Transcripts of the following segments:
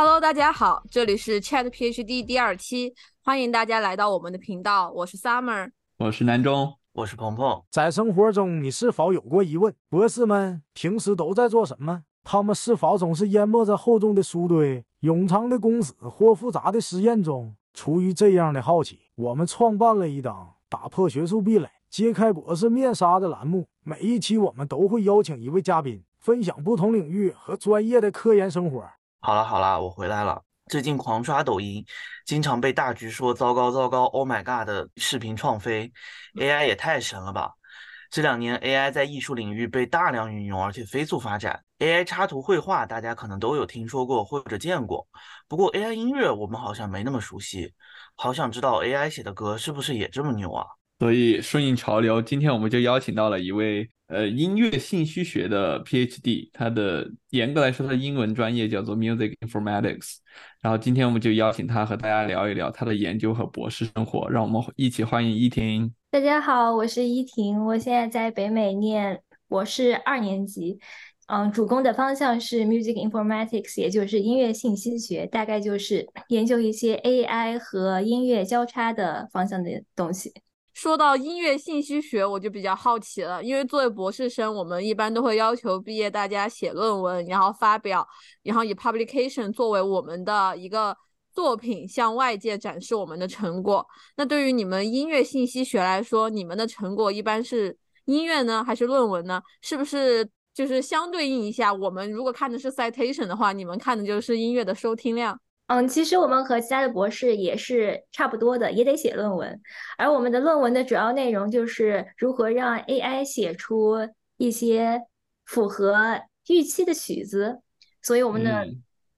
Hello，大家好，这里是 Chat PhD 第二期，欢迎大家来到我们的频道。我是 Summer，我是南中，我是鹏鹏。在生活中，你是否有过疑问？博士们平时都在做什么？他们是否总是淹没在厚重的书堆、冗长的公式或复杂的实验中？出于这样的好奇，我们创办了一档打破学术壁垒、揭开博士面纱的栏目。每一期，我们都会邀请一位嘉宾，分享不同领域和专业的科研生活。好了好了，我回来了。最近狂刷抖音，经常被大局说糟糕糟糕，Oh my god 的视频创飞，AI 也太神了吧！这两年 AI 在艺术领域被大量运用，而且飞速发展。AI 插图绘画大家可能都有听说过或者见过，不过 AI 音乐我们好像没那么熟悉。好想知道 AI 写的歌是不是也这么牛啊？所以顺应潮流，今天我们就邀请到了一位。呃，音乐信息学的 PhD，他的严格来说，他的英文专业叫做 Music Informatics。然后今天我们就邀请他和大家聊一聊他的研究和博士生活。让我们一起欢迎依婷。大家好，我是依婷，我现在在北美念博士二年级。嗯，主攻的方向是 Music Informatics，也就是音乐信息学，大概就是研究一些 AI 和音乐交叉的方向的东西。说到音乐信息学，我就比较好奇了，因为作为博士生，我们一般都会要求毕业大家写论文，然后发表，然后以 publication 作为我们的一个作品，向外界展示我们的成果。那对于你们音乐信息学来说，你们的成果一般是音乐呢，还是论文呢？是不是就是相对应一下？我们如果看的是 citation 的话，你们看的就是音乐的收听量。嗯，其实我们和其他的博士也是差不多的，也得写论文。而我们的论文的主要内容就是如何让 AI 写出一些符合预期的曲子。所以我们的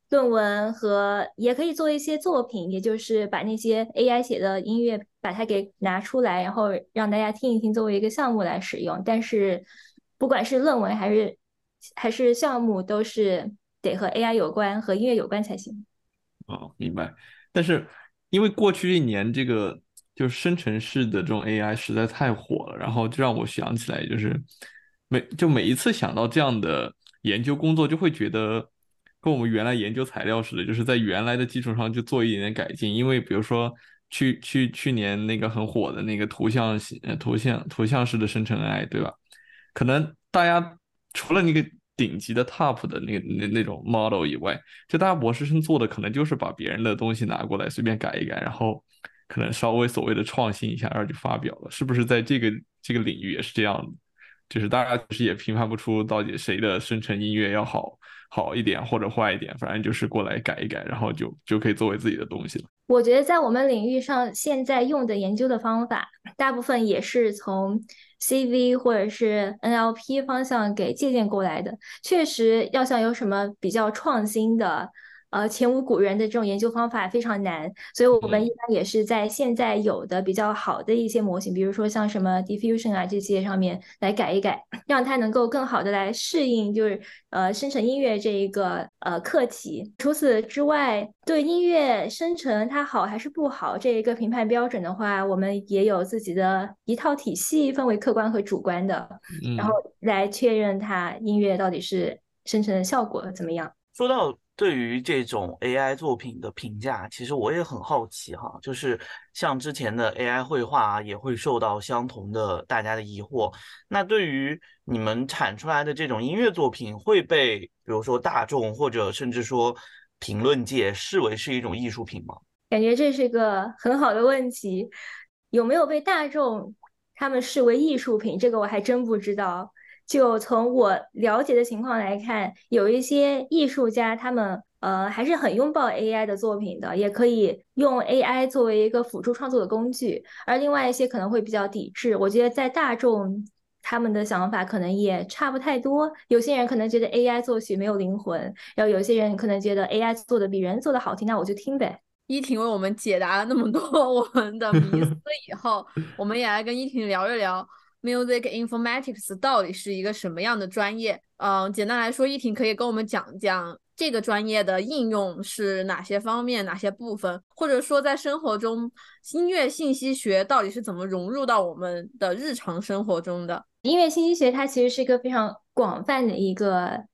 论文和也可以做一些作品，也就是把那些 AI 写的音乐把它给拿出来，然后让大家听一听，作为一个项目来使用。但是不管是论文还是还是项目，都是得和 AI 有关、和音乐有关才行。哦，明白。但是因为过去一年这个就是生成式的这种 AI 实在太火了，然后就让我想起来，就是每就每一次想到这样的研究工作，就会觉得跟我们原来研究材料似的，就是在原来的基础上就做一点点改进。因为比如说去去去年那个很火的那个图像呃图像图像式的生成 AI，对吧？可能大家除了那个。顶级的 top 的那那那种 model 以外，就大家博士生做的可能就是把别人的东西拿过来随便改一改，然后可能稍微所谓的创新一下，然后就发表了。是不是在这个这个领域也是这样？就是大家其实也评判不出到底谁的生成音乐要好好一点或者坏一点，反正就是过来改一改，然后就就可以作为自己的东西了。我觉得在我们领域上现在用的研究的方法，大部分也是从。CV 或者是 NLP 方向给借鉴过来的，确实要想有什么比较创新的。呃，前无古人的这种研究方法非常难，所以我们一般也是在现在有的比较好的一些模型，比如说像什么 diffusion 啊这些上面来改一改，让它能够更好的来适应，就是呃生成音乐这一个呃课题。除此之外，对音乐生成它好还是不好这一个评判标准的话，我们也有自己的一套体系，分为客观和主观的，然后来确认它音乐到底是生成的效果怎么样。说到。对于这种 AI 作品的评价，其实我也很好奇哈，就是像之前的 AI 绘画也会受到相同的大家的疑惑。那对于你们产出来的这种音乐作品，会被比如说大众或者甚至说评论界视为是一种艺术品吗？感觉这是个很好的问题，有没有被大众他们视为艺术品，这个我还真不知道。就从我了解的情况来看，有一些艺术家，他们呃还是很拥抱 AI 的作品的，也可以用 AI 作为一个辅助创作的工具。而另外一些可能会比较抵制。我觉得在大众他们的想法可能也差不太多。有些人可能觉得 AI 作曲没有灵魂，然后有些人可能觉得 AI 做的比人做的好听，那我就听呗。依婷为我们解答了那么多 我们的迷思以后，我们也来跟依婷聊一聊。Music Informatics 到底是一个什么样的专业？嗯，简单来说，依婷可以跟我们讲讲这个专业的应用是哪些方面、哪些部分，或者说在生活中，音乐信息学到底是怎么融入到我们的日常生活中的？音乐信息学它其实是一个非常广泛的一个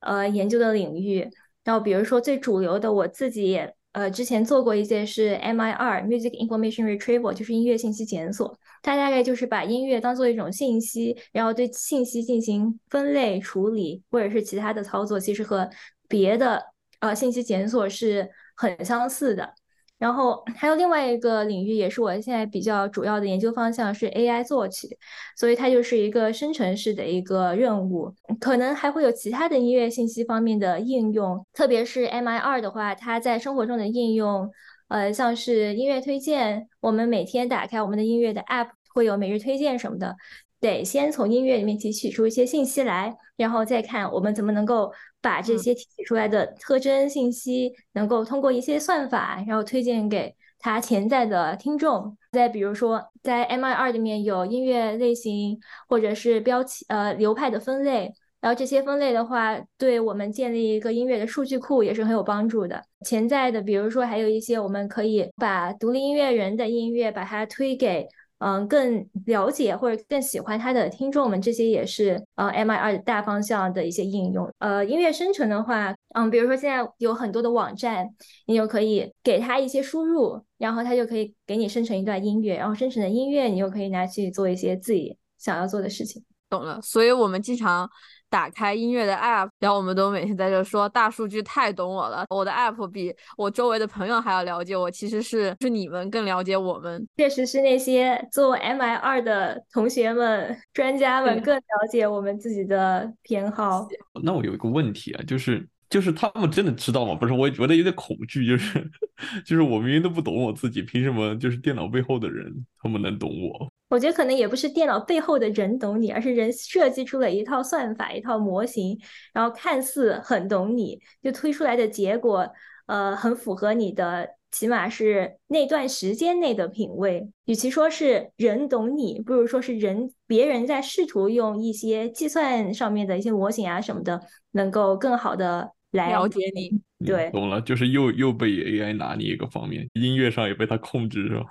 呃研究的领域。然后比如说最主流的，我自己也呃之前做过一些是 MIR Music Information Retrieval，就是音乐信息检索。它大概就是把音乐当做一种信息，然后对信息进行分类处理，或者是其他的操作，其实和别的呃信息检索是很相似的。然后还有另外一个领域，也是我现在比较主要的研究方向是 AI 作曲，所以它就是一个生成式的一个任务，可能还会有其他的音乐信息方面的应用，特别是 MIR 的话，它在生活中的应用，呃，像是音乐推荐，我们每天打开我们的音乐的 App 会有每日推荐什么的。得先从音乐里面提取出一些信息来，然后再看我们怎么能够把这些提取出来的特征信息，能够通过一些算法，然后推荐给他潜在的听众。再比如说，在 MIR 里面有音乐类型或者是标题呃流派的分类，然后这些分类的话，对我们建立一个音乐的数据库也是很有帮助的。潜在的，比如说还有一些我们可以把独立音乐人的音乐把它推给。嗯，更了解或者更喜欢他的听众们，这些也是呃 M I R 大方向的一些应用。呃，音乐生成的话，嗯，比如说现在有很多的网站，你就可以给他一些输入，然后他就可以给你生成一段音乐，然后生成的音乐你又可以拿去做一些自己想要做的事情。懂了，所以我们经常。打开音乐的 app，然后我们都每天在这说大数据太懂我了，我的 app 比我周围的朋友还要了解我，其实是是你们更了解我们，确实是那些做 MI 二的同学们、专家们更了解我们自己的偏好。那我有一个问题啊，就是就是他们真的知道吗？不是，我也觉得有点恐惧，就是 就是我明明都不懂我自己，凭什么就是电脑背后的人他们能懂我？我觉得可能也不是电脑背后的人懂你，而是人设计出了一套算法、一套模型，然后看似很懂你，就推出来的结果，呃，很符合你的，起码是那段时间内的品味。与其说是人懂你，不如说是人别人在试图用一些计算上面的一些模型啊什么的，能够更好的来了解你。对，懂了，就是又又被 AI 拿捏一个方面，音乐上也被它控制，是吧？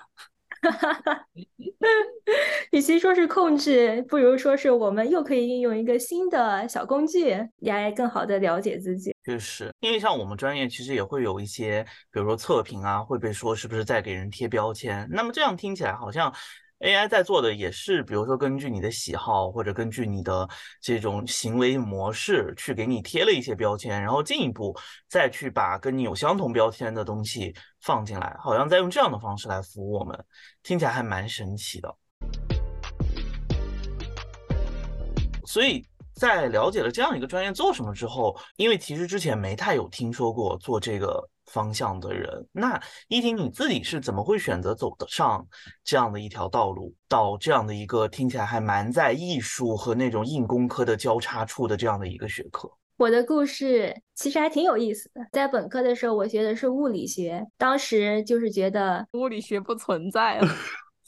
哈哈哈，与其说是控制，不如说是我们又可以运用一个新的小工具来更好的了解自己。就是因为像我们专业其实也会有一些，比如说测评啊，会被说是不是在给人贴标签。那么这样听起来好像。AI 在做的也是，比如说根据你的喜好或者根据你的这种行为模式去给你贴了一些标签，然后进一步再去把跟你有相同标签的东西放进来，好像在用这样的方式来服务我们，听起来还蛮神奇的。所以在了解了这样一个专业做什么之后，因为其实之前没太有听说过做这个。方向的人，那依婷你自己是怎么会选择走得上这样的一条道路，到这样的一个听起来还蛮在艺术和那种硬工科的交叉处的这样的一个学科？我的故事其实还挺有意思的。在本科的时候，我学的是物理学，当时就是觉得物理学不存在了。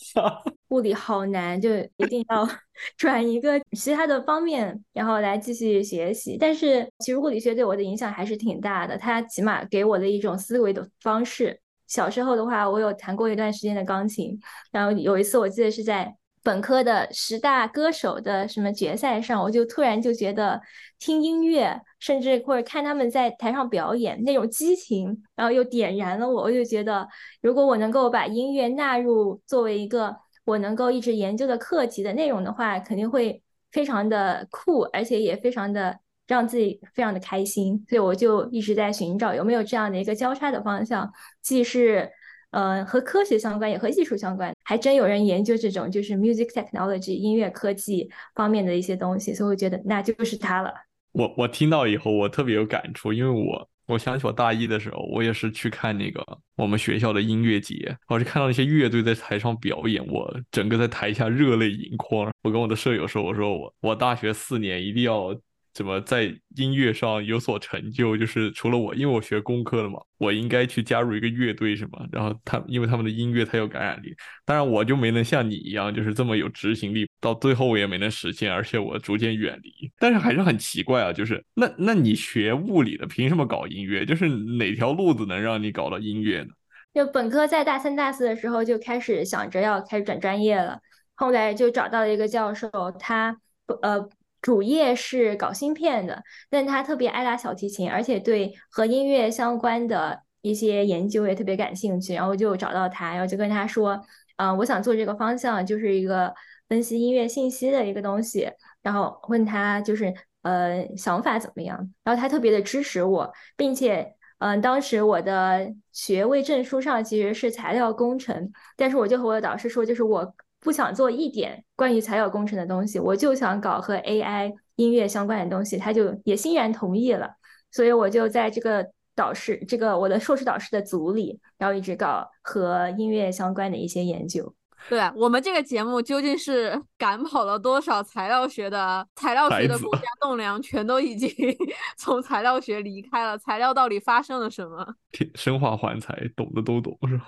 物理好难，就一定要 转一个其他的方面，然后来继续学习。但是其实物理学对我的影响还是挺大的，它起码给我的一种思维的方式。小时候的话，我有弹过一段时间的钢琴，然后有一次我记得是在本科的十大歌手的什么决赛上，我就突然就觉得听音乐，甚至或者看他们在台上表演那种激情，然后又点燃了我。我就觉得，如果我能够把音乐纳入作为一个我能够一直研究的课题的内容的话，肯定会非常的酷，而且也非常的让自己非常的开心。所以我就一直在寻找有没有这样的一个交叉的方向，既是呃和科学相关，也和艺术相关。还真有人研究这种就是 music technology 音乐科技方面的一些东西，所以我觉得那就是它了。我我听到以后，我特别有感触，因为我。我想起我大一的时候，我也是去看那个我们学校的音乐节，我就看到那些乐队在台上表演，我整个在台下热泪盈眶。我跟我的舍友说，我说我我大学四年一定要。怎么在音乐上有所成就？就是除了我，因为我学工科的嘛，我应该去加入一个乐队，什么？然后他，因为他们的音乐它有感染力，当然我就没能像你一样，就是这么有执行力，到最后我也没能实现，而且我逐渐远离。但是还是很奇怪啊，就是那那你学物理的，凭什么搞音乐？就是哪条路子能让你搞到音乐呢？就本科在大三、大四的时候就开始想着要开始转专业了，后来就找到了一个教授，他不呃。主业是搞芯片的，但他特别爱拉小提琴，而且对和音乐相关的一些研究也特别感兴趣。然后就找到他，然后就跟他说，嗯，我想做这个方向，就是一个分析音乐信息的一个东西。然后问他就是呃想法怎么样，然后他特别的支持我，并且嗯，当时我的学位证书上其实是材料工程，但是我就和我的导师说，就是我。不想做一点关于材料工程的东西，我就想搞和 AI 音乐相关的东西，他就也欣然同意了。所以我就在这个导师，这个我的硕士导师的组里，然后一直搞和音乐相关的一些研究。对我们这个节目究竟是 赶跑了多少材料学的材料学的国家栋梁，全都已经 从材料学离开了。材料到底发生了什么？生化环材，懂的都懂是吧？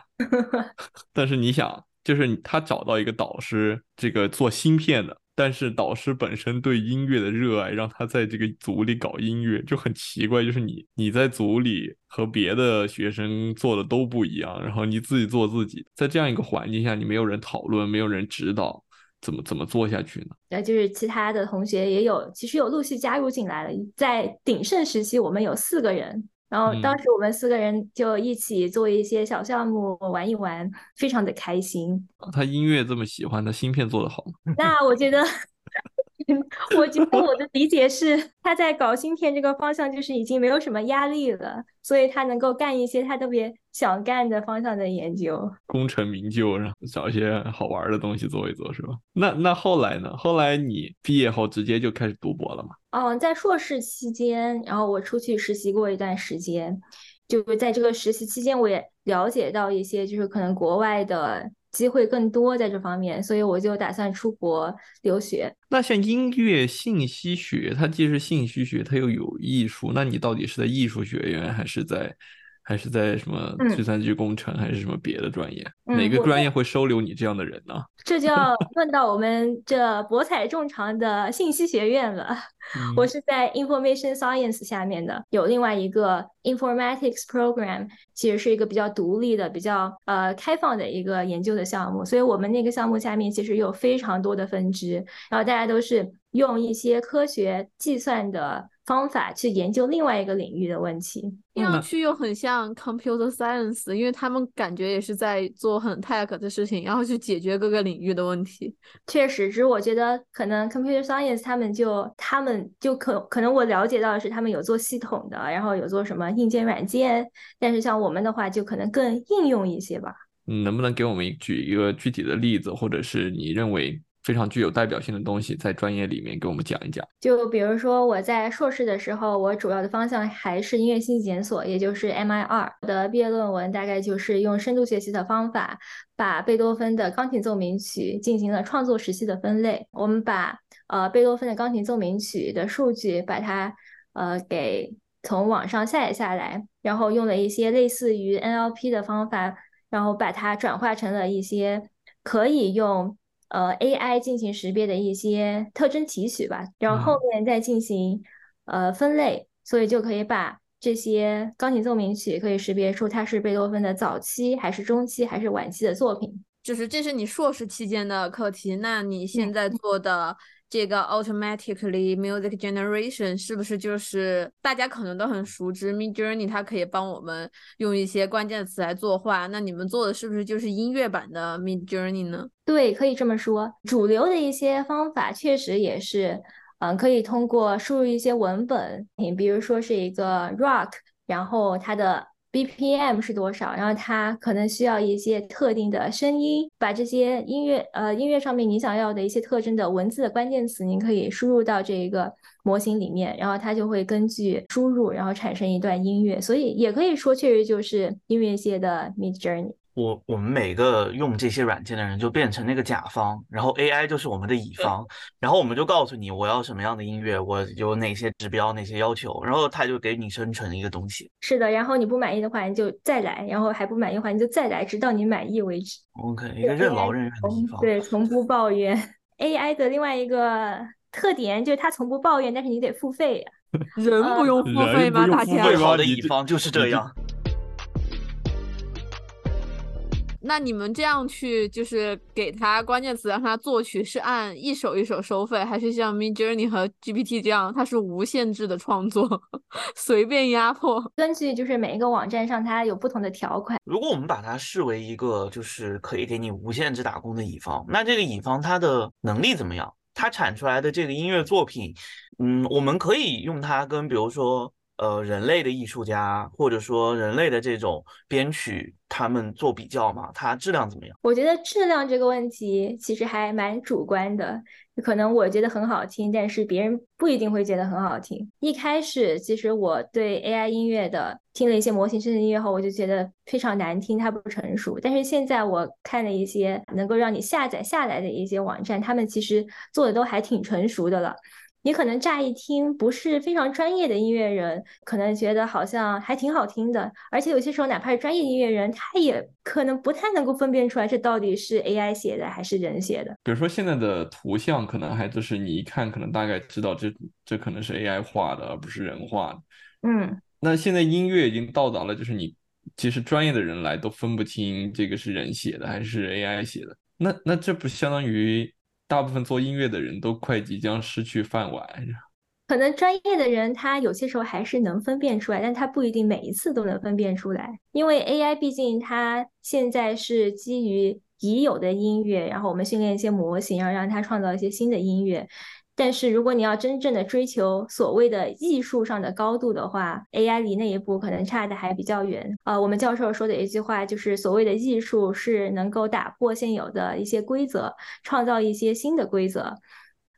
但是你想。就是他找到一个导师，这个做芯片的，但是导师本身对音乐的热爱，让他在这个组里搞音乐就很奇怪。就是你你在组里和别的学生做的都不一样，然后你自己做自己，在这样一个环境下，你没有人讨论，没有人指导，怎么怎么做下去呢？呃，就是其他的同学也有，其实有陆续加入进来了。在鼎盛时期，我们有四个人。然后当时我们四个人就一起做一些小项目玩一玩，非常的开心。他音乐这么喜欢，他芯片做的好吗？那我觉得。我觉得我的理解是，他在搞芯片这个方向，就是已经没有什么压力了，所以他能够干一些他特别想干的方向的研究，功成名就，然后找一些好玩的东西做一做，是吧？那那后来呢？后来你毕业后直接就开始读博了吗？嗯，在硕士期间，然后我出去实习过一段时间，就是在这个实习期间，我也了解到一些，就是可能国外的。机会更多在这方面，所以我就打算出国留学。那像音乐信息学，它既是信息学，它又有艺术，那你到底是在艺术学院，还是在，还是在什么计算机工程，还是什么别的专业？哪个专业会收留你这样的人呢？这就要问到我们这博采众长的信息学院了。我是在 Information Science 下面的，有另外一个 Informatics Program，其实是一个比较独立的、比较呃开放的一个研究的项目。所以我们那个项目下面其实有非常多的分支，然后大家都是用一些科学计算的。方法去研究另外一个领域的问题，听上去又很像 computer science，因为他们感觉也是在做很 tech 的事情，然后去解决各个领域的问题。确实，只是我觉得可能 computer science 他们就他们就可可能我了解到的是他们有做系统的，然后有做什么硬件软件，但是像我们的话就可能更应用一些吧。嗯，能不能给我们举一个具体的例子，或者是你认为？非常具有代表性的东西，在专业里面给我们讲一讲。就比如说，我在硕士的时候，我主要的方向还是音乐信息检索，也就是 MIR 的毕业论文，大概就是用深度学习的方法，把贝多芬的钢琴奏鸣曲进行了创作时期的分类。我们把呃贝多芬的钢琴奏鸣曲的数据，把它呃给从网上下载下来，然后用了一些类似于 NLP 的方法，然后把它转化成了一些可以用。呃，AI 进行识别的一些特征提取吧，然后后面再进行呃分类，所以就可以把这些钢琴奏鸣曲可以识别出它是贝多芬的早期还是中期还是晚期的作品。就是这是你硕士期间的课题，那你现在做的？这个 automatically music generation 是不是就是大家可能都很熟知 Mid Journey？它可以帮我们用一些关键词来作画。那你们做的是不是就是音乐版的 Mid Journey 呢？对，可以这么说。主流的一些方法确实也是，嗯，可以通过输入一些文本，比如说是一个 rock，然后它的。BPM 是多少？然后它可能需要一些特定的声音，把这些音乐呃音乐上面你想要的一些特征的文字的关键词，您可以输入到这一个模型里面，然后它就会根据输入，然后产生一段音乐。所以也可以说，确实就是音乐界的 Mid Journey。我我们每个用这些软件的人就变成那个甲方，然后 AI 就是我们的乙方，然后我们就告诉你我要什么样的音乐，我有哪些指标、哪些要求，然后他就给你生成一个东西。是的，然后你不满意的话你就再来，然后还不满意的话你就再来，直到你满意为止。OK，一个任劳任怨的乙方。对，从不抱怨。AI 的另外一个特点就是它从不抱怨，但是你得付费呀。人不用付费吗？大家最好的乙方就是这样。那你们这样去就是给他关键词让他作曲，是按一首一首收费，还是像 Mid Journey 和 GPT 这样，它是无限制的创作，随便压迫？根据就是每一个网站上它有不同的条款。如果我们把它视为一个就是可以给你无限制打工的乙方，那这个乙方他的能力怎么样？他产出来的这个音乐作品，嗯，我们可以用它跟比如说。呃，人类的艺术家或者说人类的这种编曲，他们做比较嘛，它质量怎么样？我觉得质量这个问题其实还蛮主观的，可能我觉得很好听，但是别人不一定会觉得很好听。一开始其实我对 AI 音乐的听了一些模型生成音乐后，我就觉得非常难听，它不成熟。但是现在我看了一些能够让你下载下来的一些网站，他们其实做的都还挺成熟的了。你可能乍一听不是非常专业的音乐人，可能觉得好像还挺好听的，而且有些时候哪怕是专业音乐人，他也可能不太能够分辨出来这到底是 AI 写的还是人写的。比如说现在的图像，可能还就是你一看，可能大概知道这这可能是 AI 画的，而不是人画的。嗯，那现在音乐已经到达了，就是你其实专业的人来都分不清这个是人写的还是 AI 写的。那那这不相当于？大部分做音乐的人都快即将失去饭碗。可能专业的人他有些时候还是能分辨出来，但他不一定每一次都能分辨出来，因为 AI 毕竟它现在是基于已有的音乐，然后我们训练一些模型，然后让它创造一些新的音乐。但是如果你要真正的追求所谓的艺术上的高度的话，AI 离那一步可能差的还比较远。呃，我们教授说的一句话就是，所谓的艺术是能够打破现有的一些规则，创造一些新的规则。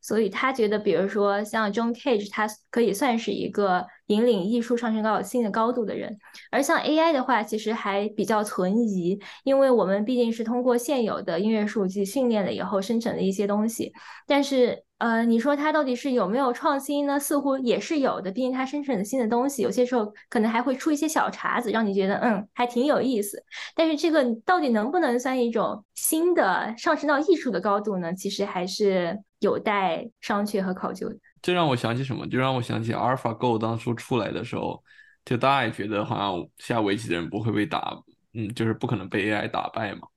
所以他觉得，比如说像 John Cage，他可以算是一个引领艺术上升到新的高度的人。而像 AI 的话，其实还比较存疑，因为我们毕竟是通过现有的音乐数据训练了以后生成的一些东西。但是，呃，你说它到底是有没有创新呢？似乎也是有的，毕竟它生成的新的东西，有些时候可能还会出一些小茬子，让你觉得嗯，还挺有意思。但是这个到底能不能算一种新的上升到艺术的高度呢？其实还是。有待商榷和考究。这让我想起什么？就让我想起阿尔法 Go 当初出来的时候，就大家也觉得好像下围棋的人不会被打，嗯，就是不可能被 AI 打败嘛。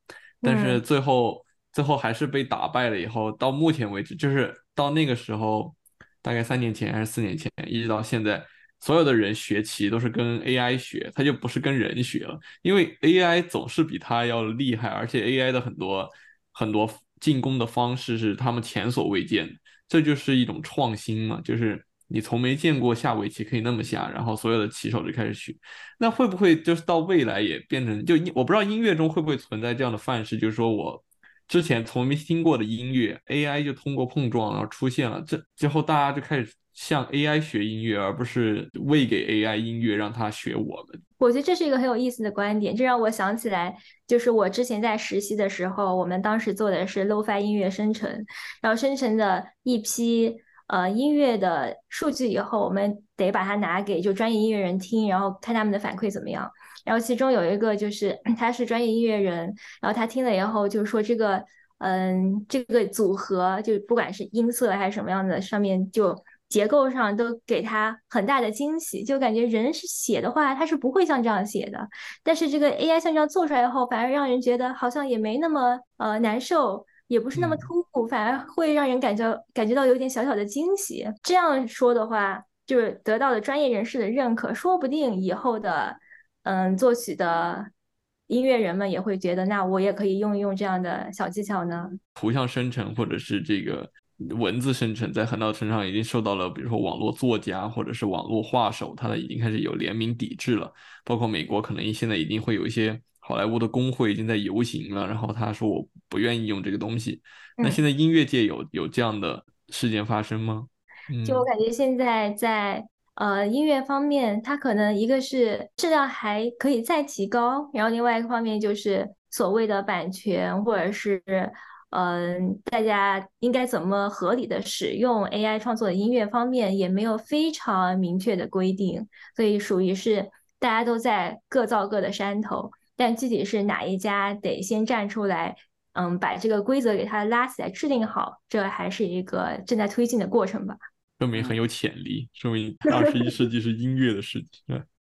但是最后，最后还是被打败了。以后到目前为止，就是到那个时候，大概三年前还是四年前，一直到现在，所有的人学棋都是跟 AI 学，他就不是跟人学了，因为 AI 总是比他要厉害，而且 AI 的很多很多。进攻的方式是他们前所未见的，这就是一种创新嘛，就是你从没见过下围棋可以那么下，然后所有的棋手就开始学。那会不会就是到未来也变成就我不知道音乐中会不会存在这样的范式，就是说我之前从没听过的音乐，AI 就通过碰撞然后出现了，这之后大家就开始向 AI 学音乐，而不是喂给 AI 音乐让它学我们。我觉得这是一个很有意思的观点，这让我想起来，就是我之前在实习的时候，我们当时做的是 Lo-Fi 音乐生成，然后生成的一批呃音乐的数据以后，我们得把它拿给就专业音乐人听，然后看他们的反馈怎么样。然后其中有一个就是 他是专业音乐人，然后他听了以后就说这个嗯这个组合就不管是音色还是什么样的，上面就。结构上都给他很大的惊喜，就感觉人是写的话，他是不会像这样写的。但是这个 AI 像这样做出来以后，反而让人觉得好像也没那么呃难受，也不是那么突兀，反而会让人感觉感觉到有点小小的惊喜。这样说的话，就是得到了专业人士的认可，说不定以后的嗯作曲的音乐人们也会觉得，那我也可以用一用这样的小技巧呢。图像生成或者是这个。文字生成在很大程度上已经受到了，比如说网络作家或者是网络画手，他已经开始有联名抵制了。包括美国可能现在已经会有一些好莱坞的工会已经在游行了，然后他说我不愿意用这个东西。那现在音乐界有有这样的事件发生吗？就我感觉现在在呃音乐方面，它可能一个是质量还可以再提高，然后另外一个方面就是所谓的版权或者是。嗯，大家应该怎么合理的使用 AI 创作的音乐方面也没有非常明确的规定，所以属于是大家都在各造各的山头，但具体是哪一家得先站出来，嗯，把这个规则给它拉起来制定好，这还是一个正在推进的过程吧。说明很有潜力，说明二十一世纪是音乐的世纪。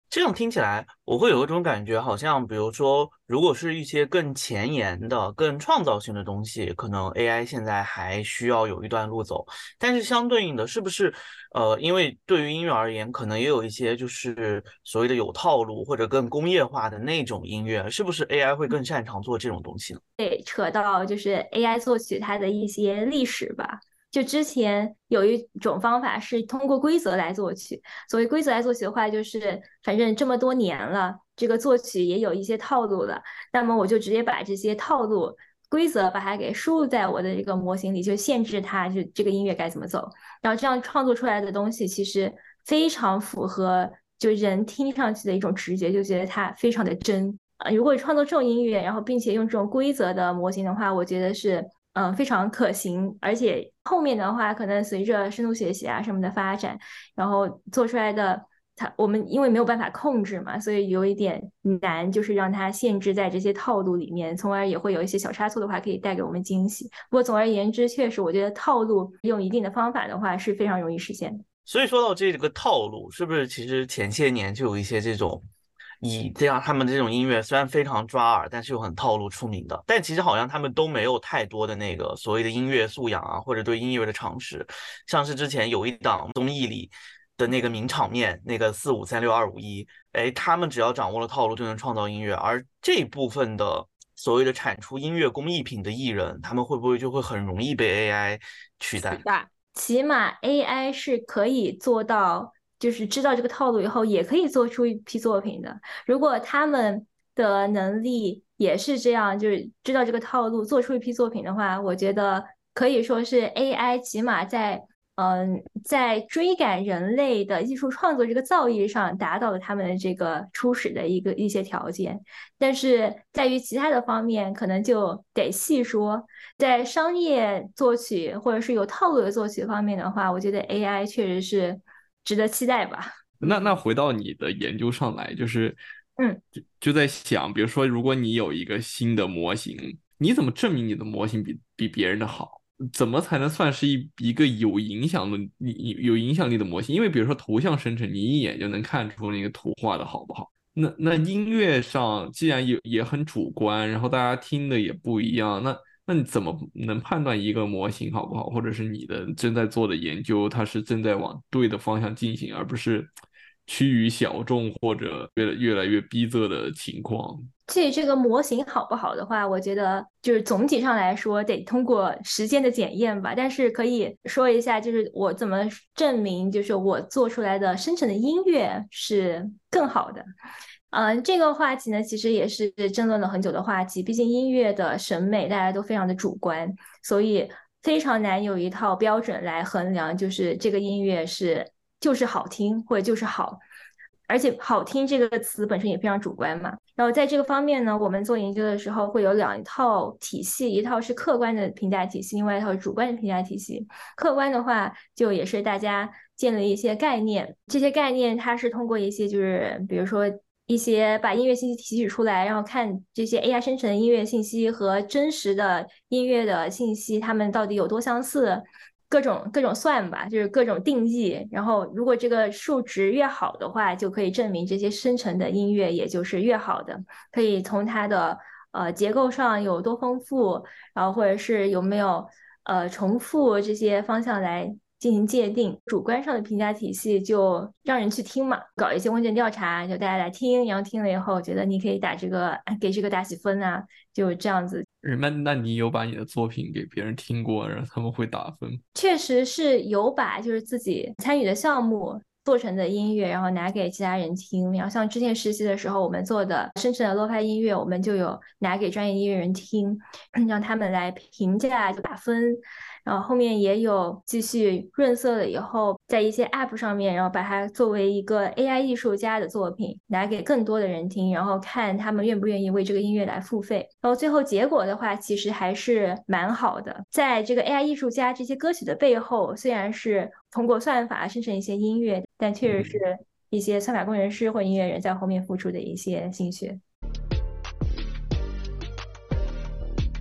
这样听起来，我会有一种感觉，好像比如说，如果是一些更前沿的、更创造性的东西，可能 AI 现在还需要有一段路走。但是相对应的，是不是呃，因为对于音乐而言，可能也有一些就是所谓的有套路或者更工业化的那种音乐，是不是 AI 会更擅长做这种东西呢？对，扯到就是 AI 作曲它的一些历史吧。就之前有一种方法是通过规则来作曲，所谓规则来作曲的话，就是反正这么多年了，这个作曲也有一些套路了，那么我就直接把这些套路规则把它给输入在我的这个模型里，就限制它，就这个音乐该怎么走，然后这样创作出来的东西其实非常符合就人听上去的一种直觉，就觉得它非常的真啊。如果创作这种音乐，然后并且用这种规则的模型的话，我觉得是。嗯，非常可行，而且后面的话，可能随着深度学习啊什么的发展，然后做出来的它，我们因为没有办法控制嘛，所以有一点难，就是让它限制在这些套路里面，从而也会有一些小差错的话，可以带给我们惊喜。不过总而言之，确实我觉得套路用一定的方法的话是非常容易实现的。所以说到这个套路，是不是其实前些年就有一些这种？以这样，他们这种音乐虽然非常抓耳，但是又很套路出名的。但其实好像他们都没有太多的那个所谓的音乐素养啊，或者对音乐的常识。像是之前有一档综艺里的那个名场面，那个四五三六二五一，哎，他们只要掌握了套路就能创造音乐。而这部分的所谓的产出音乐工艺品的艺人，他们会不会就会很容易被 AI 取代？起码 AI 是可以做到。就是知道这个套路以后，也可以做出一批作品的。如果他们的能力也是这样，就是知道这个套路，做出一批作品的话，我觉得可以说是 AI 起码在嗯在追赶人类的艺术创作这个造诣上达到了他们的这个初始的一个一些条件。但是在于其他的方面，可能就得细说。在商业作曲或者是有套路的作曲方面的话，我觉得 AI 确实是。值得期待吧？那那回到你的研究上来，就是，嗯，就就在想，比如说，如果你有一个新的模型，你怎么证明你的模型比比别人的好？怎么才能算是一一个有影响的、你有影响力的模型？因为比如说图像生成，你一眼就能看出那个图画的好不好。那那音乐上，既然也也很主观，然后大家听的也不一样，那。那你怎么能判断一个模型好不好，或者是你的正在做的研究，它是正在往对的方向进行，而不是趋于小众或者越越来越逼仄的情况？至于这个模型好不好的话，我觉得就是总体上来说得通过时间的检验吧。但是可以说一下，就是我怎么证明，就是我做出来的生成的音乐是更好的。嗯，这个话题呢，其实也是争论了很久的话题。毕竟音乐的审美大家都非常的主观，所以非常难有一套标准来衡量，就是这个音乐是就是好听或者就是好。而且“好听”这个词本身也非常主观嘛。然后在这个方面呢，我们做研究的时候会有两套体系，一套是客观的评价体系，另外一套是主观的评价体系。客观的话，就也是大家建立一些概念，这些概念它是通过一些就是比如说。一些把音乐信息提取出来，然后看这些 AI 生成的音乐信息和真实的音乐的信息，它们到底有多相似？各种各种算吧，就是各种定义。然后如果这个数值越好的话，就可以证明这些生成的音乐也就是越好的。可以从它的呃结构上有多丰富，然后或者是有没有呃重复这些方向来。进行界定，主观上的评价体系就让人去听嘛，搞一些问卷调查，就大家来听，然后听了以后觉得你可以打这个，给这个打几分啊，就这样子。那那你有把你的作品给别人听过，然后他们会打分？确实是有把就是自己参与的项目做成的音乐，然后拿给其他人听。然后像之前实习的时候，我们做的深圳的 lo 拍音乐，我们就有拿给专业音乐人听，让他们来评价就打分。然后后面也有继续润色了以后，在一些 App 上面，然后把它作为一个 AI 艺术家的作品，拿给更多的人听，然后看他们愿不愿意为这个音乐来付费。然后最后结果的话，其实还是蛮好的。在这个 AI 艺术家这些歌曲的背后，虽然是通过算法生成一些音乐，但确实是一些算法工程师或音乐人在后面付出的一些心血。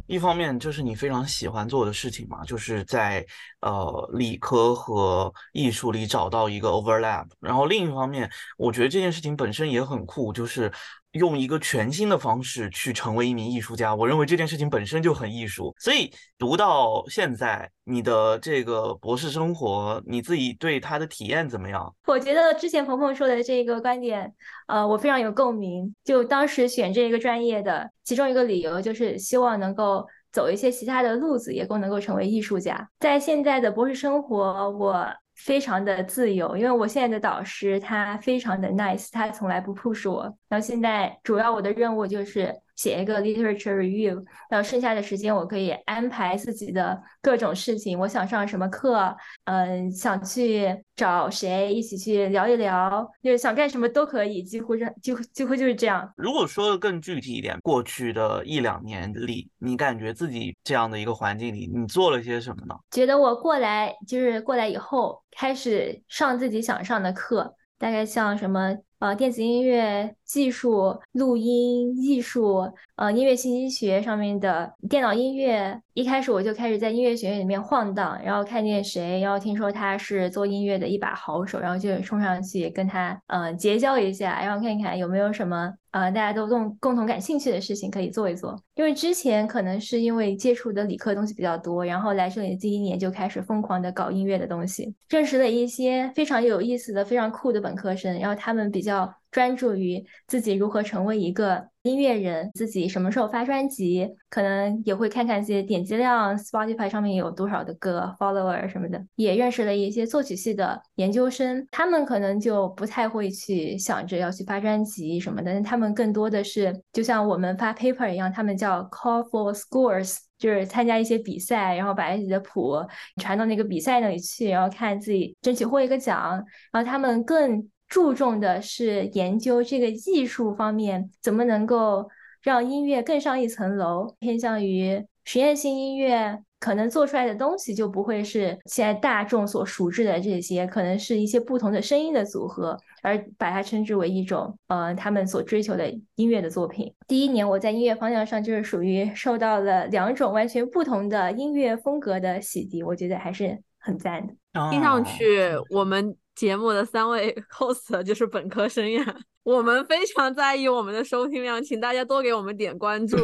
一方面就是你非常喜欢做的事情嘛，就是在呃理科和艺术里找到一个 overlap。然后另一方面，我觉得这件事情本身也很酷，就是用一个全新的方式去成为一名艺术家。我认为这件事情本身就很艺术。所以读到现在，你的这个博士生活，你自己对它的体验怎么样？我觉得之前鹏鹏说的这个观点，呃，我非常有共鸣。就当时选这个专业的其中一个理由，就是希望能够走一些其他的路子，也够能够成为艺术家。在现在的博士生活，我非常的自由，因为我现在的导师他非常的 nice，他从来不 push 我。然后现在主要我的任务就是写一个 literature review，然后剩下的时间我可以安排自己的各种事情。我想上什么课，嗯，想去找谁一起去聊一聊，就是想干什么都可以，几乎是几乎几乎就是这样。如果说的更具体一点，过去的一两年里，你感觉自己这样的一个环境里，你做了些什么呢？觉得我过来就是过来以后，开始上自己想上的课，大概像什么呃电子音乐技术、录音艺术、呃音乐信息学上面的电脑音乐。一开始我就开始在音乐学院里面晃荡，然后看见谁，然后听说他是做音乐的一把好手，然后就冲上去跟他呃结交一下，然后看看有没有什么呃大家都共共同感兴趣的事情可以做一做。因为之前可能是因为接触的理科东西比较多，然后来这里第一年就开始疯狂的搞音乐的东西，认识了一些非常有意思的、非常酷的本科生，然后他们比较。专注于自己如何成为一个音乐人，自己什么时候发专辑，可能也会看看自己点击量，Spotify 上面有多少的歌，follower 什么的。也认识了一些作曲系的研究生，他们可能就不太会去想着要去发专辑什么的，他们更多的是就像我们发 paper 一样，他们叫 call for scores，就是参加一些比赛，然后把自己的谱传到那个比赛那里去，然后看自己争取获一个奖，然后他们更。注重的是研究这个艺术方面怎么能够让音乐更上一层楼，偏向于实验性音乐，可能做出来的东西就不会是现在大众所熟知的这些，可能是一些不同的声音的组合，而把它称之为一种呃他们所追求的音乐的作品。第一年我在音乐方向上就是属于受到了两种完全不同的音乐风格的洗涤，我觉得还是很赞的。听上去我们。节目的三位 host 就是本科生呀，我们非常在意我们的收听量，请大家多给我们点关注。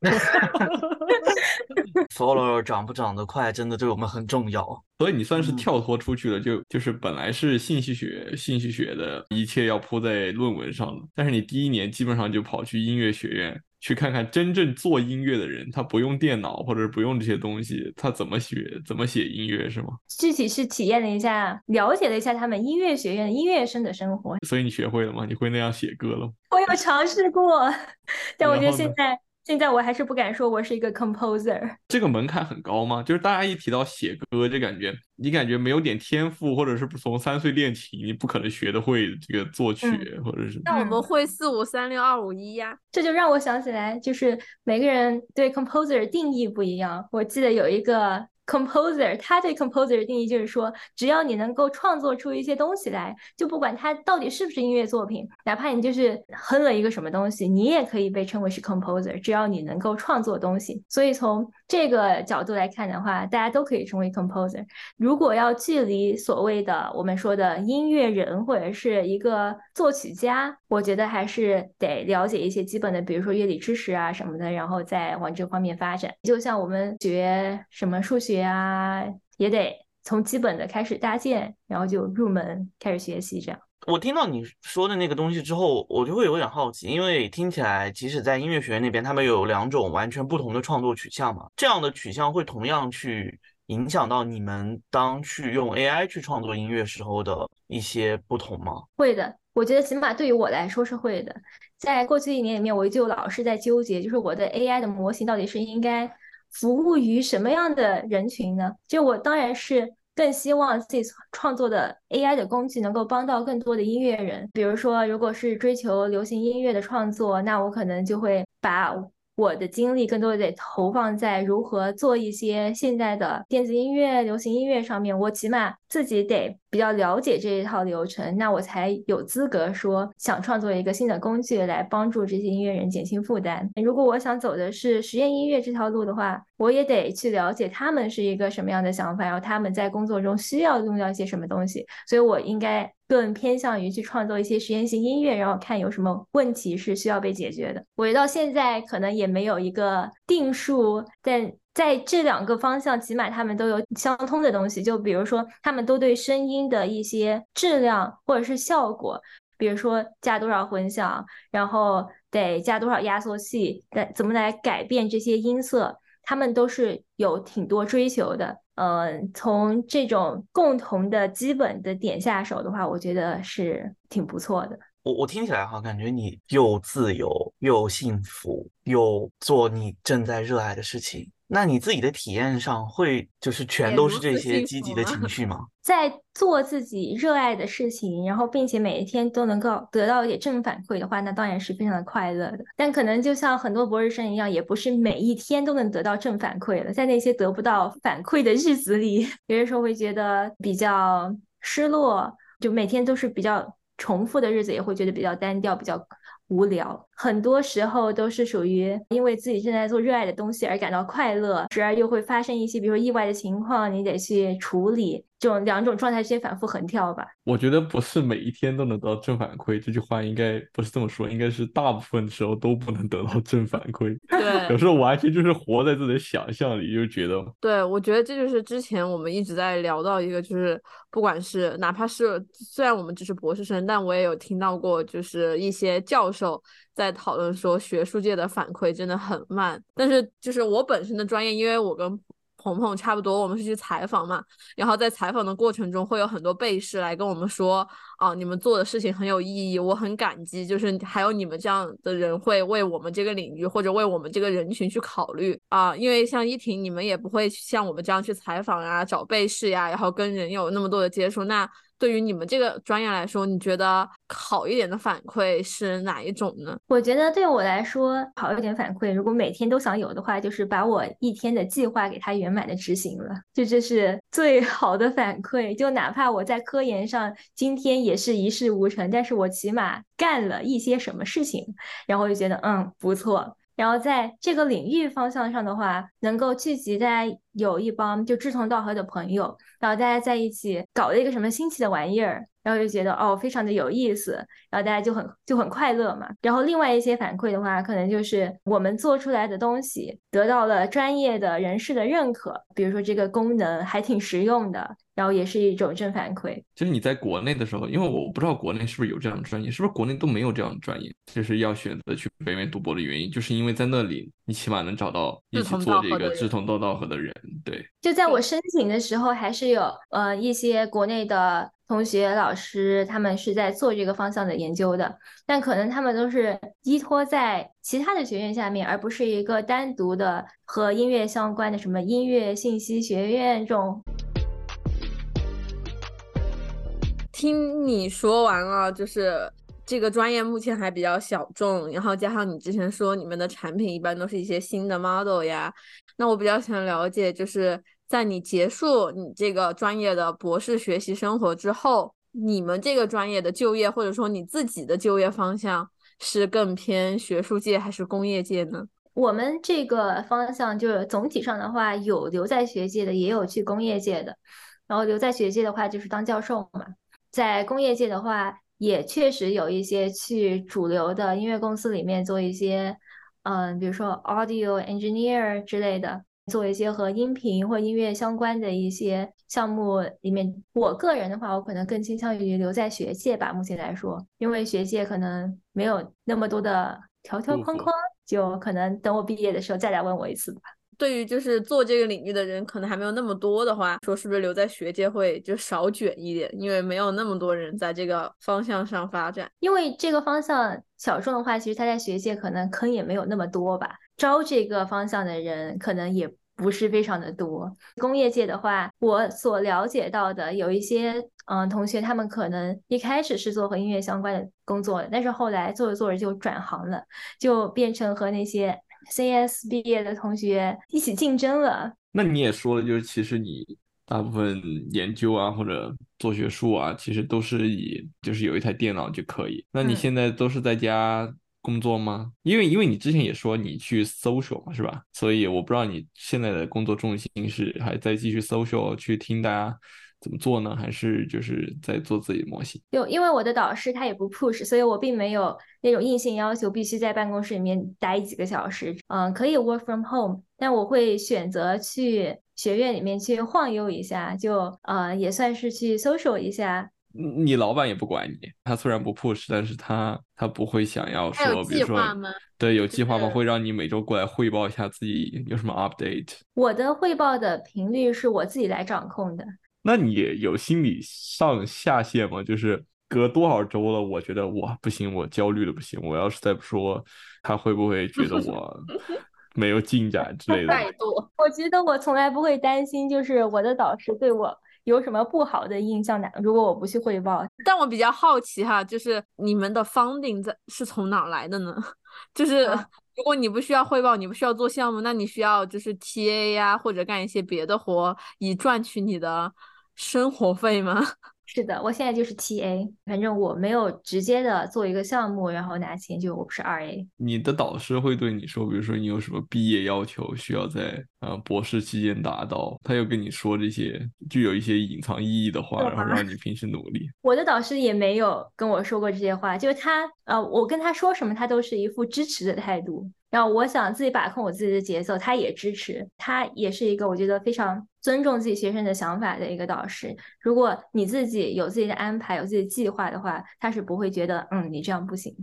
Follower 涨不涨得快，真的对我们很重要。所以你算是跳脱出去了，就就是本来是信息学，信息学的一切要铺在论文上了，但是你第一年基本上就跑去音乐学院。去看看真正做音乐的人，他不用电脑或者不用这些东西，他怎么学、怎么写音乐是吗？具体是体验了一下，了解了一下他们音乐学院音乐生的生活。所以你学会了吗？你会那样写歌了吗？我有尝试过，但我觉得现在。现在我还是不敢说我是一个 composer。这个门槛很高吗？就是大家一提到写歌，就感觉你感觉没有点天赋，或者是不从三岁练琴，你不可能学得会这个作曲，或者是。那我们会四五三六二五一呀。这就让我想起来，就是每个人对 composer 定义不一样。我记得有一个。composer，他对 composer 的定义就是说，只要你能够创作出一些东西来，就不管它到底是不是音乐作品，哪怕你就是哼了一个什么东西，你也可以被称为是 composer，只要你能够创作东西。所以从这个角度来看的话，大家都可以成为 composer。如果要距离所谓的我们说的音乐人或者是一个作曲家，我觉得还是得了解一些基本的，比如说乐理知识啊什么的，然后再往这方面发展。就像我们学什么数学啊，也得从基本的开始搭建，然后就入门开始学习这样。我听到你说的那个东西之后，我就会有点好奇，因为听起来，即使在音乐学院那边，他们有两种完全不同的创作取向嘛，这样的取向会同样去影响到你们当去用 AI 去创作音乐时候的一些不同吗？会的，我觉得起码对于我来说是会的。在过去一年里面，我就老是在纠结，就是我的 AI 的模型到底是应该服务于什么样的人群呢？就我当然是。更希望自己创作的 AI 的工具能够帮到更多的音乐人。比如说，如果是追求流行音乐的创作，那我可能就会把我的精力更多的得投放在如何做一些现在的电子音乐、流行音乐上面。我起码自己得比较了解这一套流程，那我才有资格说想创作一个新的工具来帮助这些音乐人减轻负担。如果我想走的是实验音乐这条路的话，我也得去了解他们是一个什么样的想法，然后他们在工作中需要用到一些什么东西，所以我应该更偏向于去创作一些实验性音乐，然后看有什么问题是需要被解决的。我到现在可能也没有一个定数，但。在这两个方向，起码他们都有相通的东西。就比如说，他们都对声音的一些质量或者是效果，比如说加多少混响，然后得加多少压缩器，来怎么来改变这些音色，他们都是有挺多追求的。嗯，从这种共同的基本的点下手的话，我觉得是挺不错的。我我听起来哈，感觉你又自由又幸福，又做你正在热爱的事情。那你自己的体验上会就是全都是这些积极的情绪吗？在做自己热爱的事情，然后并且每一天都能够得到一点正反馈的话，那当然是非常的快乐的。但可能就像很多博士生一样，也不是每一天都能得到正反馈的。在那些得不到反馈的日子里，有些时候会觉得比较失落，就每天都是比较重复的日子，也会觉得比较单调，比较。无聊，很多时候都是属于因为自己正在做热爱的东西而感到快乐，时而又会发生一些，比如说意外的情况，你得去处理。这种两种状态之间反复横跳吧。我觉得不是每一天都能得到正反馈，这句话应该不是这么说，应该是大部分时候都不能得到正反馈。对，有时候完全就是活在自己的想象里，就觉得。对，我觉得这就是之前我们一直在聊到一个，就是不管是哪怕是虽然我们只是博士生，但我也有听到过，就是一些教授在讨论说学术界的反馈真的很慢。但是就是我本身的专业，因为我跟鹏鹏差不多，我们是去采访嘛，然后在采访的过程中会有很多被试来跟我们说，啊，你们做的事情很有意义，我很感激，就是还有你们这样的人会为我们这个领域或者为我们这个人群去考虑啊，因为像依婷，你们也不会像我们这样去采访呀、找被试呀，然后跟人有那么多的接触，那。对于你们这个专业来说，你觉得好一点的反馈是哪一种呢？我觉得对我来说，好一点反馈，如果每天都想有的话，就是把我一天的计划给它圆满的执行了，就这是 最好的反馈。就哪怕我在科研上今天也是一事无成，但是我起码干了一些什么事情，然后就觉得嗯不错。然后在这个领域方向上的话，能够聚集大家有一帮就志同道合的朋友，然后大家在一起搞了一个什么新奇的玩意儿。然后就觉得哦，非常的有意思，然后大家就很就很快乐嘛。然后另外一些反馈的话，可能就是我们做出来的东西得到了专业的人士的认可，比如说这个功能还挺实用的，然后也是一种正反馈。其实你在国内的时候，因为我不知道国内是不是有这样的专业，是不是国内都没有这样的专业，就是要选择去北美读博的原因，就是因为在那里你起码能找到一起做这个志同道合的人。对，就在我申请的时候，还是有呃一些国内的。同学、老师，他们是在做这个方向的研究的，但可能他们都是依托在其他的学院下面，而不是一个单独的和音乐相关的什么音乐信息学院这种。听你说完了，就是这个专业目前还比较小众，然后加上你之前说你们的产品一般都是一些新的 model 呀，那我比较想了解就是。在你结束你这个专业的博士学习生活之后，你们这个专业的就业，或者说你自己的就业方向是更偏学术界还是工业界呢？我们这个方向就是总体上的话，有留在学界的，也有去工业界的。然后留在学界的话，就是当教授嘛。在工业界的话，也确实有一些去主流的音乐公司里面做一些，嗯，比如说 audio engineer 之类的。做一些和音频或音乐相关的一些项目里面，我个人的话，我可能更倾向于留在学界吧。目前来说，因为学界可能没有那么多的条条框框，就可能等我毕业的时候再来问我一次吧。对于就是做这个领域的人，可能还没有那么多的话，说是不是留在学界会就少卷一点？因为没有那么多人在这个方向上发展。因为这个方向小众的话，其实他在学界可能坑也没有那么多吧。招这个方向的人可能也不是非常的多。工业界的话，我所了解到的有一些嗯同学，他们可能一开始是做和音乐相关的工作，但是后来做着做着就转行了，就变成和那些 CS 毕业的同学一起竞争了。那你也说了，就是其实你大部分研究啊或者做学术啊，其实都是以就是有一台电脑就可以。那你嗯现在都是在家工作吗？因为因为你之前也说你去 social 嘛，是吧？所以我不知道你现在的工作重心是还在继续 social 去听大家怎么做呢，还是就是在做自己的模型？就因为我的导师他也不 push，所以我并没有那种硬性要求必须在办公室里面待几个小时。嗯，可以 work from home，但我会选择去学院里面去晃悠一下，就呃也算是去 social 一下。你你老板也不管你，他虽然不 push，但是他他不会想要说，比如说？对有计划吗？会让你每周过来汇报一下自己有什么 update。我的汇报的频率是我自己来掌控的。那你有心理上下限吗？就是隔多少周了，我觉得哇不行，我焦虑的不行，我要是再不说，他会不会觉得我 没有进展之类的？怠惰。我觉得我从来不会担心，就是我的导师对我有什么不好的印象呢。如果我不去汇报，但我比较好奇哈，就是你们的 funding 在是从哪来的呢？就是啊如果你不需要汇报，你不需要做项目，那你需要就是 TA 呀，或者干一些别的活，以赚取你的生活费吗？是的，我现在就是 TA，反正我没有直接的做一个项目然后拿钱，就我不是二 A。你的导师会对你说，比如说你有什么毕业要求需要在呃博士期间达到，他又跟你说这些具有一些隐藏意义的话，然后让你平时努力。我的导师也没有跟我说过这些话，就是他呃，我跟他说什么，他都是一副支持的态度。然后我想自己把控我自己的节奏，他也支持，他也是一个我觉得非常尊重自己学生的想法的一个导师。如果你自己有自己的安排、有自己的计划的话，他是不会觉得嗯你这样不行。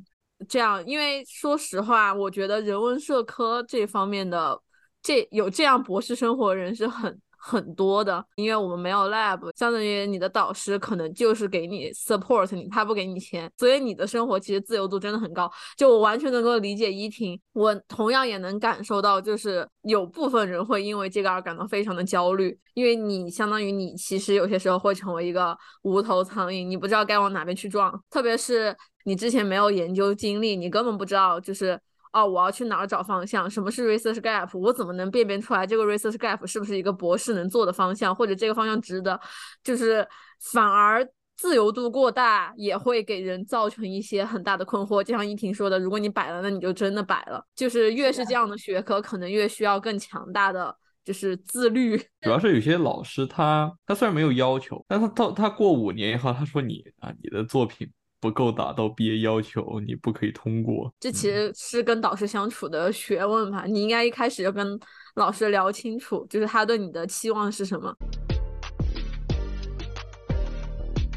这样，因为说实话，我觉得人文社科这方面的这有这样博士生活的人是很很多的，因为我们没有 lab，相当于你的导师可能就是给你 support 你，他不给你钱，所以你的生活其实自由度真的很高。就我完全能够理解依婷，我同样也能感受到，就是有部分人会因为这个而感到非常的焦虑，因为你相当于你其实有些时候会成为一个无头苍蝇，你不知道该往哪边去撞，特别是你之前没有研究经历，你根本不知道就是。哦，我要去哪儿找方向？什么是 research gap？我怎么能辨别出来这个 research gap 是不是一个博士能做的方向，或者这个方向值得？就是反而自由度过大，也会给人造成一些很大的困惑。就像依婷说的，如果你摆了，那你就真的摆了。就是越是这样的学科，可能越需要更强大的就是自律。主要是有些老师他他虽然没有要求，但他到他过五年以后，他说你啊你的作品不够达到毕业要求，你不可以通过。这其实是跟导师相处的学问吧，你应该一开始就跟老师聊清楚，就是他对你的期望是什么。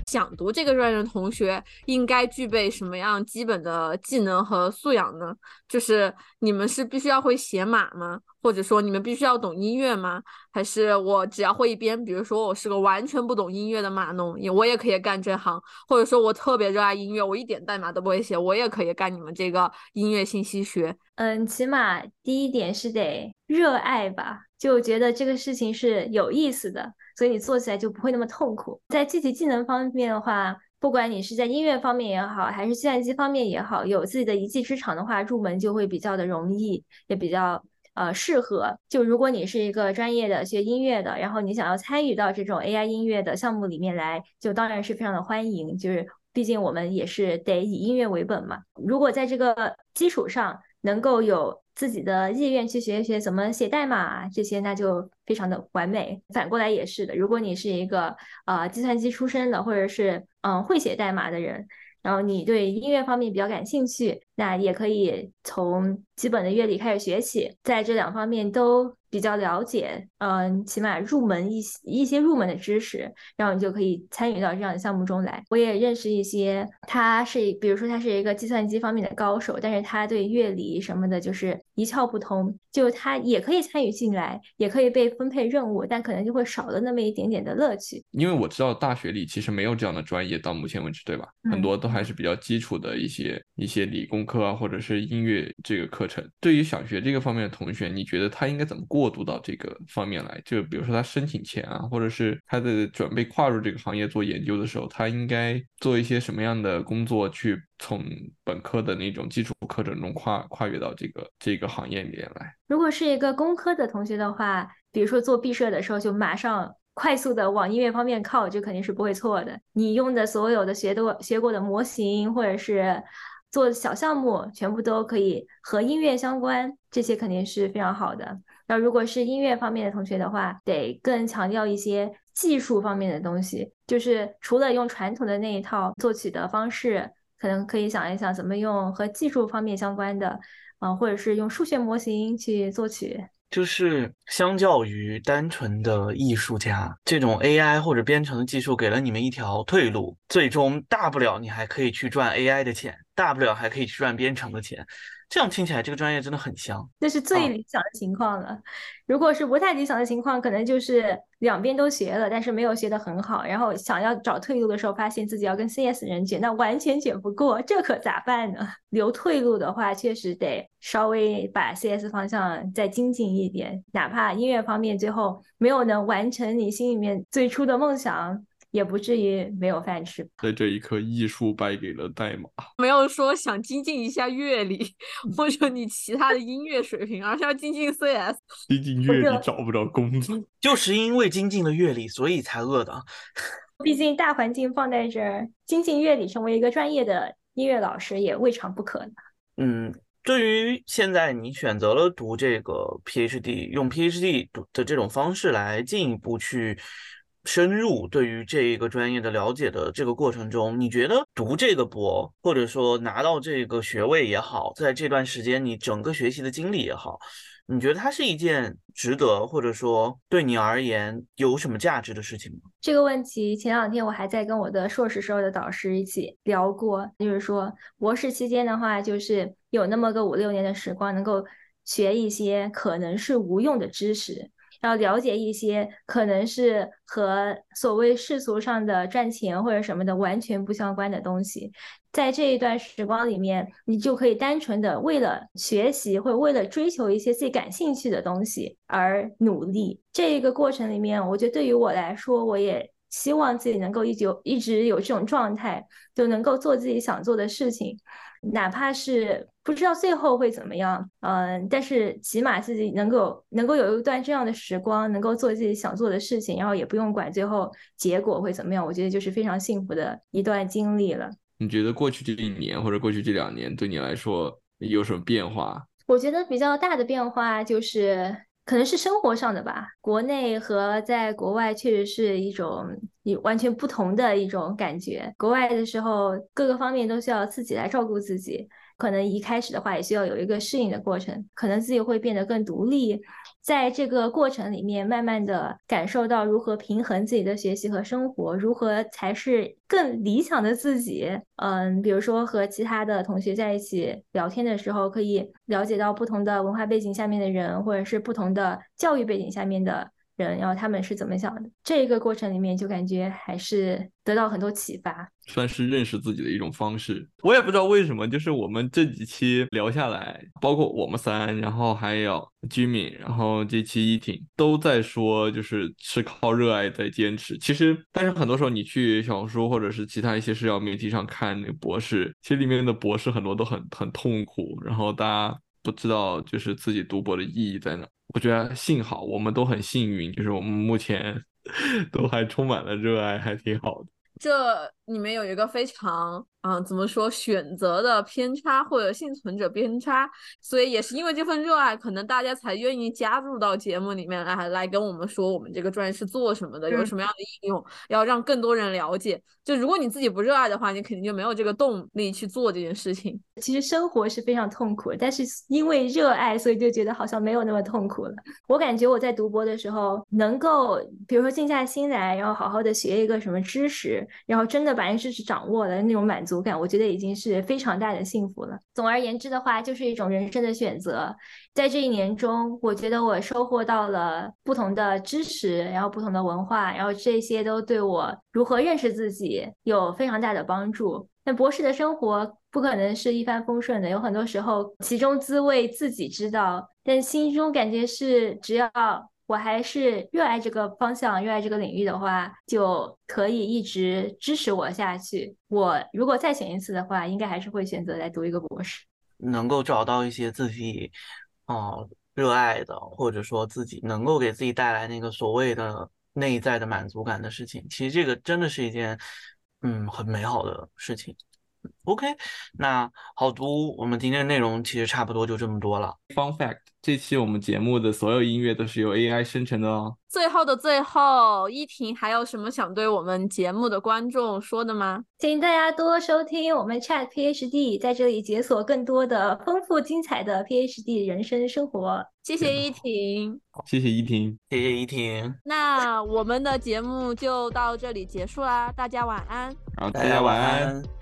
想读这个专业的同学应该具备什么样基本的技能和素养呢？就是你们是必须要会写码吗？或者说你们必须要懂音乐吗？还是我只要会一边？比如说我是个完全不懂音乐的码农，也我也可以干这行。或者说我特别热爱音乐，我一点代码都不会写，我也可以干你们这个音乐信息学。嗯，起码第一点是得热爱吧，就觉得这个事情是有意思的，所以你做起来就不会那么痛苦。在具体技能方面的话，不管你是在音乐方面也好，还是计算机方面也好，有自己的一技之长的话，入门就会比较的容易，也比较呃适合。就如果你是一个专业的学音乐的，然后你想要参与到这种 AI 音乐的项目里面来，就当然是非常的欢迎。就是毕竟我们也是得以音乐为本嘛。如果在这个基础上，能够有自己的意愿去学一学怎么写代码这些，那就非常的完美。反过来也是的，如果你是一个呃计算机出身的，或者是嗯会写代码的人，然后你对音乐方面比较感兴趣，那也可以从基本的乐理开始学起，在这两方面都比较了解，嗯，起码入门一些一些入门的知识，然后你就可以参与到这样的项目中来。我也认识一些，他是比如说他是一个计算机方面的高手，但是他对乐理什么的就是一窍不通，就他也可以参与进来，也可以被分配任务，但可能就会少了那么一点点的乐趣。因为我知道大学里其实没有这样的专业，到目前为止，对吧？很嗯多都还是比较基础的一些一些理工科啊，或者是音乐这个课程。对于想学这个方面的同学，你觉得他应该怎么过渡到这个方面来？就比如说他申请前啊，或者是他的准备跨入这个行业做研究的时候，他应该做一些什么样的工作，去从本科的那种基础课程中跨跨越到这个这个行业里面来？如果是一个工科的同学的话，比如说做毕设的时候，就马上快速的往音乐方面靠，这肯定是不会错的。你用的所有的学的学过的模型，或者是做小项目，全部都可以和音乐相关，这些肯定是非常好的。那如果是音乐方面的同学的话，得更强调一些技术方面的东西，就是除了用传统的那一套作曲的方式，可能可以想一想怎么用和技术方面相关的，嗯，或者是用数学模型去作曲。就是相较于单纯的艺术家，这种 AI 或者编程的技术给了你们一条退路，最终大不了你还可以去赚 AI 的钱，大不了还可以去赚编程的钱。这样听起来，这个专业真的很香。那是最理想的情况了。如果是不太理想的情况，可能就是两边都学了，但是没有学得很好，然后想要找退路的时候，发现自己要跟 CS 人卷，那完全卷不过，这可咋办呢？留退路的话，确实得稍微把 CS 方向再精进一点，哪怕音乐方面最后没有能完成你心里面最初的梦想。也不至于没有饭吃。在这一刻，艺术败给了代码。没有说想精进一下乐理，或者你其他的音乐水平，而是要精进 CS。精进乐理找不着工作，就是因为精进了乐理，所以才饿的。毕竟大环境放在这儿，精进乐理，成为一个专业的音乐老师也未尝不可呢。嗯，对于现在你选择了读这个 PhD，用 PhD 读的这种方式来进一步去。深入对于这一个专业的了解的这个过程中，你觉得读这个博，或者说拿到这个学位也好，在这段时间你整个学习的经历也好，你觉得它是一件值得，或者说对你而言有什么价值的事情吗？这个问题前两天我还在跟我的硕士时候的导师一起聊过，就是说博士期间的话，就是有那么个五六年的时光，能够学一些可能是无用的知识。要了解一些可能是和所谓世俗上的赚钱或者什么的完全不相关的东西，在这一段时光里面，你就可以单纯的为了学习或为了追求一些自己感兴趣的东西而努力。这一个过程里面，我觉得对于我来说，我也希望自己能够一直一直有这种状态，就能够做自己想做的事情。哪怕是不知道最后会怎么样，嗯，但是起码自己能够能够有一段这样的时光，能够做自己想做的事情，然后也不用管最后结果会怎么样，我觉得就是非常幸福的一段经历了。你觉得过去这一年或者过去这两年对你来说有什么变化？我觉得比较大的变化就是。可能是生活上的吧，国内和在国外确实是一种完全不同的一种感觉。国外的时候，各个方面都需要自己来照顾自己，可能一开始的话也需要有一个适应的过程，可能自己会变得更独立。在这个过程里面，慢慢的感受到如何平衡自己的学习和生活，如何才是更理想的自己。嗯，比如说和其他的同学在一起聊天的时候，可以了解到不同的文化背景下面的人，或者是不同的教育背景下面的。人，然后他们是怎么想的？这个过程里面就感觉还是得到很多启发，算是认识自己的一种方式。我也不知道为什么，就是我们这几期聊下来，包括我们三，然后还有居民，然后这期依婷都在说，就是是靠热爱在坚持。其实，但是很多时候你去小红书或者是其他一些社交媒体上看那个博士，其实里面的博士很多都很很痛苦，然后大家不知道就是自己读博的意义在哪。我觉得幸好我们都很幸运，就是我们目前 都还充满了热爱，还挺好的。这里面有一个非常。啊，怎么说选择的偏差或者幸存者偏差，所以也是因为这份热爱，可能大家才愿意加入到节目里面来，来跟我们说我们这个专业是做什么的，有什么样的应用，要让更多人了解。就如果你自己不热爱的话，你肯定就没有这个动力去做这件事情。其实生活是非常痛苦的，但是因为热爱，所以就觉得好像没有那么痛苦了。我感觉我在读博的时候，能够比如说静下心来，然后好好的学一个什么知识，然后真的把那知识掌握了，那种满足。足感，我觉得已经是非常大的幸福了。总而言之的话，就是一种人生的选择。在这一年中，我觉得我收获到了不同的知识，然后不同的文化，然后这些都对我如何认识自己有非常大的帮助。那博士的生活不可能是一帆风顺的，有很多时候其中滋味自己知道，但心中感觉是只要。我还是热爱这个方向，热爱这个领域的话，就可以一直支持我下去。我如果再选一次的话，应该还是会选择来读一个博士。能够找到一些自己，哦，热爱的，或者说自己能够给自己带来那个所谓的内在的满足感的事情。其实这个真的是一件嗯很美好的事情。OK，那好读，我们今天的内容其实差不多就这么多了。Fun fact，这期我们节目的所有音乐都是由 AI 生成的哦。最后的最后，依婷还有什么想对我们节目的观众说的吗？请大家多收听我们 Chat PhD，在这里解锁更多的丰富精彩的 PhD 人生生活。谢谢依婷。谢谢依婷，谢谢依婷，那我们的节目就到这里结束啦，大家晚安。好大家晚。安。